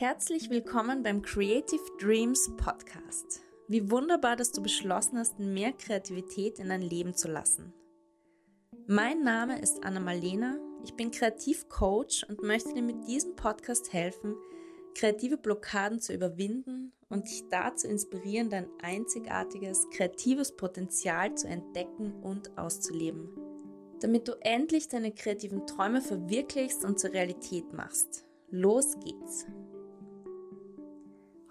Herzlich willkommen beim Creative Dreams Podcast. Wie wunderbar, dass du beschlossen hast, mehr Kreativität in dein Leben zu lassen. Mein Name ist Anna Malena, ich bin Kreativcoach und möchte dir mit diesem Podcast helfen, kreative Blockaden zu überwinden und dich dazu inspirieren, dein einzigartiges kreatives Potenzial zu entdecken und auszuleben, damit du endlich deine kreativen Träume verwirklichst und zur Realität machst. Los geht's!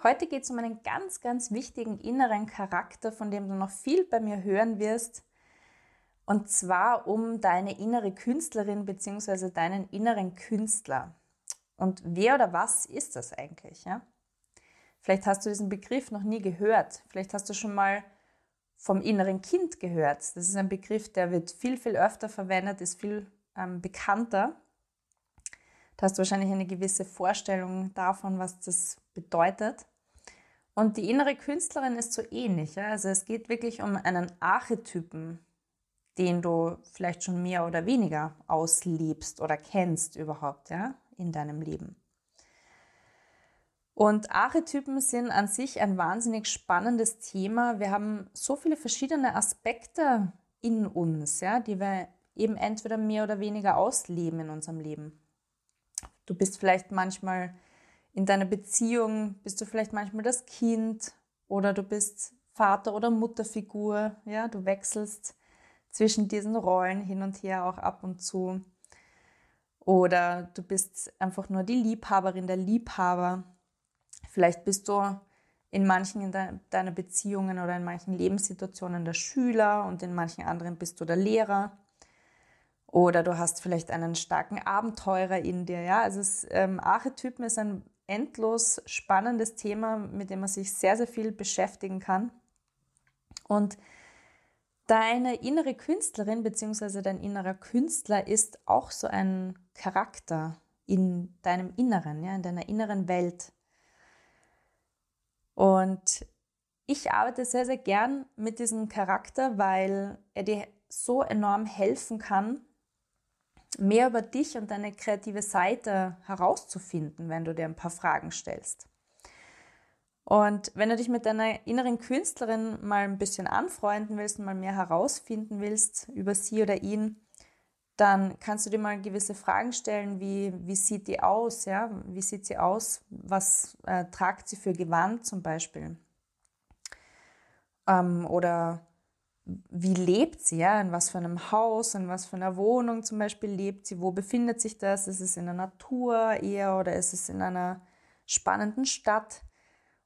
Heute geht es um einen ganz, ganz wichtigen inneren Charakter, von dem du noch viel bei mir hören wirst. Und zwar um deine innere Künstlerin bzw. deinen inneren Künstler. Und wer oder was ist das eigentlich? Ja? Vielleicht hast du diesen Begriff noch nie gehört. Vielleicht hast du schon mal vom inneren Kind gehört. Das ist ein Begriff, der wird viel, viel öfter verwendet, ist viel ähm, bekannter. Da hast du wahrscheinlich eine gewisse Vorstellung davon, was das bedeutet. Und die innere Künstlerin ist so ähnlich. Ja? Also es geht wirklich um einen Archetypen, den du vielleicht schon mehr oder weniger auslebst oder kennst überhaupt ja? in deinem Leben. Und Archetypen sind an sich ein wahnsinnig spannendes Thema. Wir haben so viele verschiedene Aspekte in uns, ja, die wir eben entweder mehr oder weniger ausleben in unserem Leben. Du bist vielleicht manchmal in deiner Beziehung bist du vielleicht manchmal das Kind oder du bist Vater- oder Mutterfigur. Ja, du wechselst zwischen diesen Rollen hin und her auch ab und zu. Oder du bist einfach nur die Liebhaberin, der Liebhaber. Vielleicht bist du in manchen in de deiner Beziehungen oder in manchen Lebenssituationen der Schüler und in manchen anderen bist du der Lehrer. Oder du hast vielleicht einen starken Abenteurer in dir. Ja, also es, ähm, Archetypen ist ein endlos spannendes Thema, mit dem man sich sehr, sehr viel beschäftigen kann. Und deine innere Künstlerin bzw. dein innerer Künstler ist auch so ein Charakter in deinem Inneren, ja, in deiner inneren Welt. Und ich arbeite sehr, sehr gern mit diesem Charakter, weil er dir so enorm helfen kann, mehr über dich und deine kreative Seite herauszufinden, wenn du dir ein paar Fragen stellst. Und wenn du dich mit deiner inneren Künstlerin mal ein bisschen anfreunden willst und mal mehr herausfinden willst über sie oder ihn, dann kannst du dir mal gewisse Fragen stellen, wie, wie sieht die aus, ja? Wie sieht sie aus? Was äh, tragt sie für Gewand zum Beispiel? Ähm, oder wie lebt sie, ja, in was für einem Haus, in was für einer Wohnung zum Beispiel lebt sie, wo befindet sich das, ist es in der Natur eher oder ist es in einer spannenden Stadt?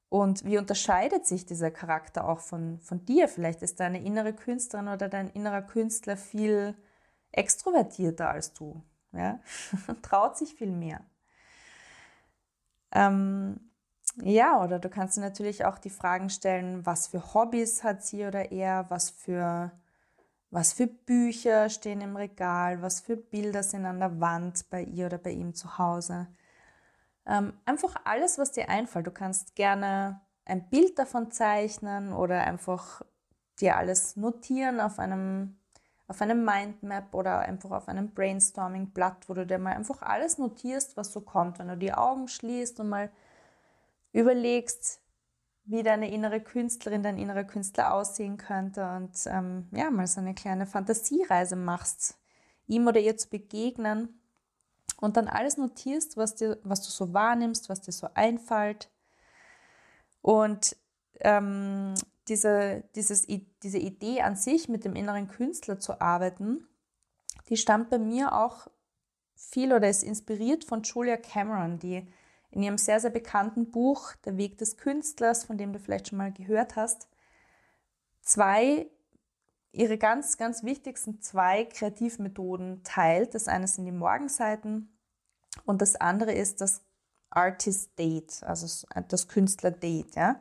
Und wie unterscheidet sich dieser Charakter auch von, von dir? Vielleicht ist deine innere Künstlerin oder dein innerer Künstler viel extrovertierter als du, ja, traut sich viel mehr. Ähm, ja, oder du kannst dir natürlich auch die Fragen stellen, was für Hobbys hat sie oder er, was für, was für Bücher stehen im Regal, was für Bilder sind an der Wand bei ihr oder bei ihm zu Hause. Ähm, einfach alles, was dir einfällt. Du kannst gerne ein Bild davon zeichnen oder einfach dir alles notieren auf einem, auf einem Mindmap oder einfach auf einem Brainstorming-Blatt, wo du dir mal einfach alles notierst, was so kommt, wenn du die Augen schließt und mal überlegst, wie deine innere Künstlerin, dein innerer Künstler aussehen könnte und ähm, ja, mal so eine kleine Fantasiereise machst, ihm oder ihr zu begegnen und dann alles notierst, was, dir, was du so wahrnimmst, was dir so einfällt. Und ähm, diese, dieses, diese Idee an sich, mit dem inneren Künstler zu arbeiten, die stammt bei mir auch viel oder ist inspiriert von Julia Cameron, die in ihrem sehr, sehr bekannten Buch Der Weg des Künstlers, von dem du vielleicht schon mal gehört hast, zwei, ihre ganz, ganz wichtigsten zwei Kreativmethoden teilt. Das eine sind die Morgenseiten und das andere ist das Artist Date, also das Künstler Date, ja,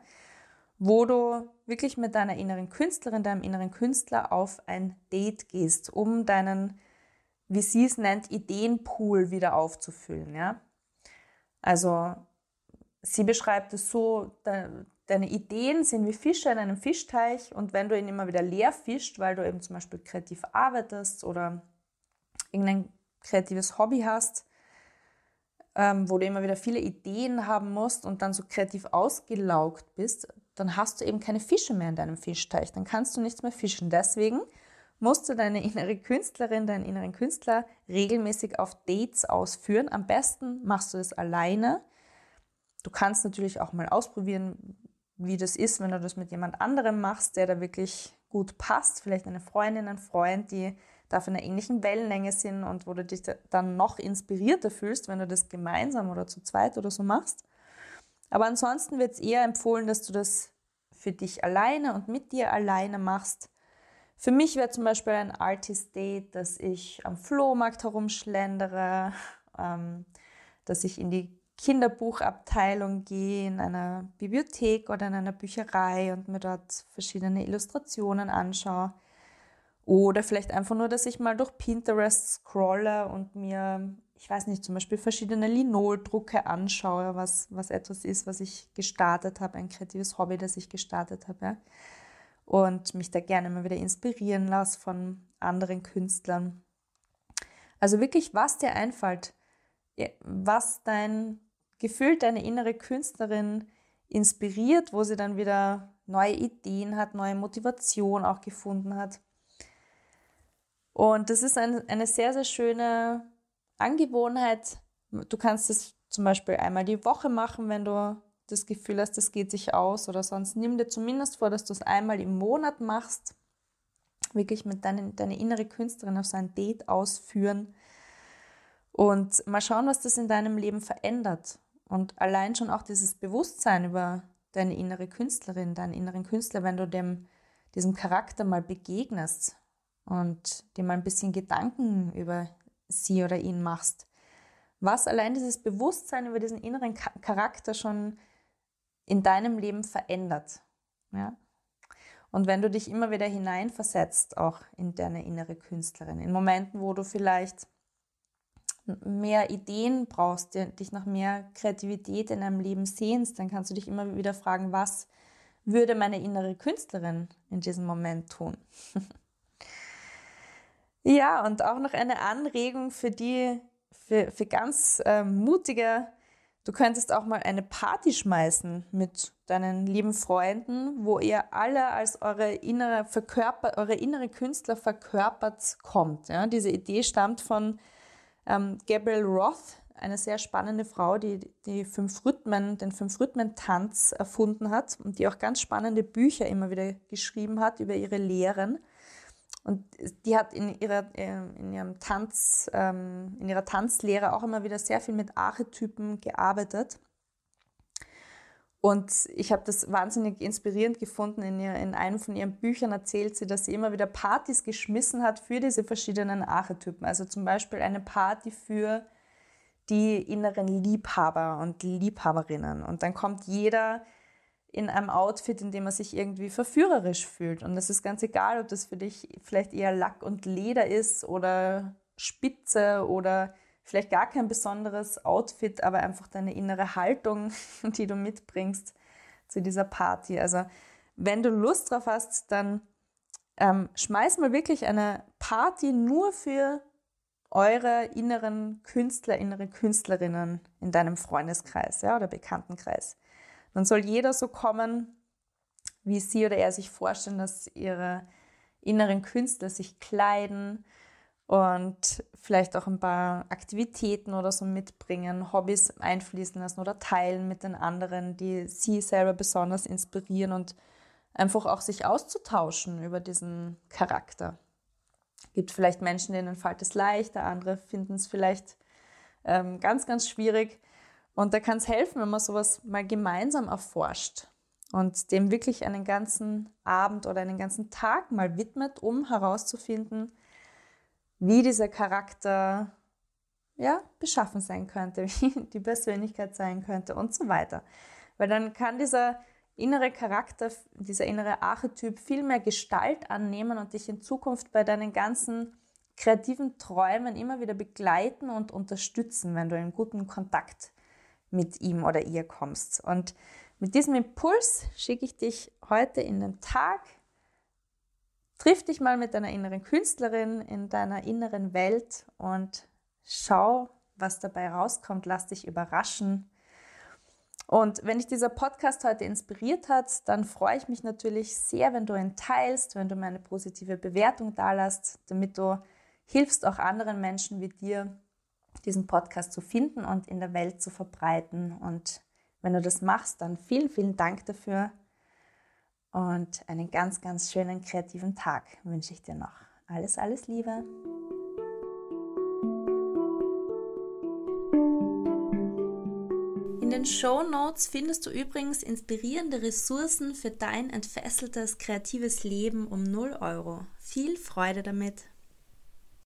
wo du wirklich mit deiner inneren Künstlerin, deinem inneren Künstler auf ein Date gehst, um deinen, wie sie es nennt, Ideenpool wieder aufzufüllen, ja. Also sie beschreibt es so, deine Ideen sind wie Fische in einem Fischteich und wenn du ihn immer wieder leer fischt, weil du eben zum Beispiel kreativ arbeitest oder irgendein kreatives Hobby hast, ähm, wo du immer wieder viele Ideen haben musst und dann so kreativ ausgelaugt bist, dann hast du eben keine Fische mehr in deinem Fischteich. Dann kannst du nichts mehr fischen. Deswegen musst du deine innere Künstlerin, deinen inneren Künstler regelmäßig auf Dates ausführen. Am besten machst du das alleine. Du kannst natürlich auch mal ausprobieren, wie das ist, wenn du das mit jemand anderem machst, der da wirklich gut passt. Vielleicht eine Freundin, ein Freund, die da auf einer ähnlichen Wellenlänge sind und wo du dich dann noch inspirierter fühlst, wenn du das gemeinsam oder zu zweit oder so machst. Aber ansonsten wird es eher empfohlen, dass du das für dich alleine und mit dir alleine machst. Für mich wäre zum Beispiel ein Artist Date, dass ich am Flohmarkt herumschlendere, ähm, dass ich in die Kinderbuchabteilung gehe, in einer Bibliothek oder in einer Bücherei und mir dort verschiedene Illustrationen anschaue. Oder vielleicht einfach nur, dass ich mal durch Pinterest scrolle und mir, ich weiß nicht, zum Beispiel verschiedene Linoldrucke anschaue, was, was etwas ist, was ich gestartet habe, ein kreatives Hobby, das ich gestartet habe. Ja. Und mich da gerne mal wieder inspirieren lasse von anderen Künstlern. Also wirklich, was dir einfällt, was dein Gefühl, deine innere Künstlerin inspiriert, wo sie dann wieder neue Ideen hat, neue Motivation auch gefunden hat. Und das ist ein, eine sehr, sehr schöne Angewohnheit. Du kannst es zum Beispiel einmal die Woche machen, wenn du das Gefühl hast, das geht sich aus oder sonst nimm dir zumindest vor, dass du es einmal im Monat machst. Wirklich mit deinen, deine innere Künstlerin auf so ein Date ausführen und mal schauen, was das in deinem Leben verändert. Und allein schon auch dieses Bewusstsein über deine innere Künstlerin, deinen inneren Künstler, wenn du dem, diesem Charakter mal begegnest, und dir mal ein bisschen Gedanken über sie oder ihn machst. Was allein dieses Bewusstsein über diesen inneren Charakter schon in deinem Leben verändert. Ja? Und wenn du dich immer wieder hineinversetzt, auch in deine innere Künstlerin, in Momenten, wo du vielleicht mehr Ideen brauchst, dich nach mehr Kreativität in deinem Leben sehnst, dann kannst du dich immer wieder fragen, was würde meine innere Künstlerin in diesem Moment tun? Ja, und auch noch eine Anregung für die, für, für ganz äh, mutige, du könntest auch mal eine Party schmeißen mit deinen lieben Freunden, wo ihr alle als eure innere, verkörper, eure innere Künstler verkörpert kommt. Ja? Diese Idee stammt von ähm, Gabriel Roth, eine sehr spannende Frau, die die fünf Rhythmen, den Fünf-Rhythmen-Tanz erfunden hat und die auch ganz spannende Bücher immer wieder geschrieben hat über ihre Lehren. Und die hat in ihrer, ähm, in ihrem Tanz, ähm, in ihrer Tanzlehre auch immer wieder sehr viel mit Archetypen gearbeitet. Und ich habe das wahnsinnig inspirierend gefunden. In, ihr, in einem von ihren Büchern erzählt sie, dass sie immer wieder Partys geschmissen hat für diese verschiedenen Archetypen. Also zum Beispiel eine Party für die inneren Liebhaber und Liebhaberinnen. Und dann kommt jeder in einem Outfit, in dem man sich irgendwie verführerisch fühlt. Und es ist ganz egal, ob das für dich vielleicht eher Lack und Leder ist oder Spitze oder vielleicht gar kein besonderes Outfit, aber einfach deine innere Haltung, die du mitbringst zu dieser Party. Also wenn du Lust drauf hast, dann ähm, schmeiß mal wirklich eine Party nur für eure inneren Künstler, innere Künstlerinnen in deinem Freundeskreis ja, oder Bekanntenkreis. Dann soll jeder so kommen, wie sie oder er sich vorstellen, dass ihre inneren Künstler sich kleiden und vielleicht auch ein paar Aktivitäten oder so mitbringen, Hobbys einfließen lassen oder teilen mit den anderen, die sie selber besonders inspirieren und einfach auch sich auszutauschen über diesen Charakter. Es gibt vielleicht Menschen, denen fällt es leichter, andere finden es vielleicht ähm, ganz, ganz schwierig. Und da kann es helfen, wenn man sowas mal gemeinsam erforscht und dem wirklich einen ganzen Abend oder einen ganzen Tag mal widmet, um herauszufinden, wie dieser Charakter ja, beschaffen sein könnte, wie die Persönlichkeit sein könnte und so weiter. Weil dann kann dieser innere Charakter, dieser innere Archetyp viel mehr Gestalt annehmen und dich in Zukunft bei deinen ganzen kreativen Träumen immer wieder begleiten und unterstützen, wenn du in guten Kontakt mit ihm oder ihr kommst. Und mit diesem Impuls schicke ich dich heute in den Tag. Triff dich mal mit deiner inneren Künstlerin in deiner inneren Welt und schau, was dabei rauskommt. Lass dich überraschen. Und wenn dich dieser Podcast heute inspiriert hat, dann freue ich mich natürlich sehr, wenn du ihn teilst, wenn du mir eine positive Bewertung dalässt, damit du hilfst auch anderen Menschen wie dir, diesen Podcast zu finden und in der Welt zu verbreiten. Und wenn du das machst, dann vielen, vielen Dank dafür und einen ganz, ganz schönen kreativen Tag wünsche ich dir noch. Alles, alles Liebe. In den Show Notes findest du übrigens inspirierende Ressourcen für dein entfesseltes kreatives Leben um 0 Euro. Viel Freude damit!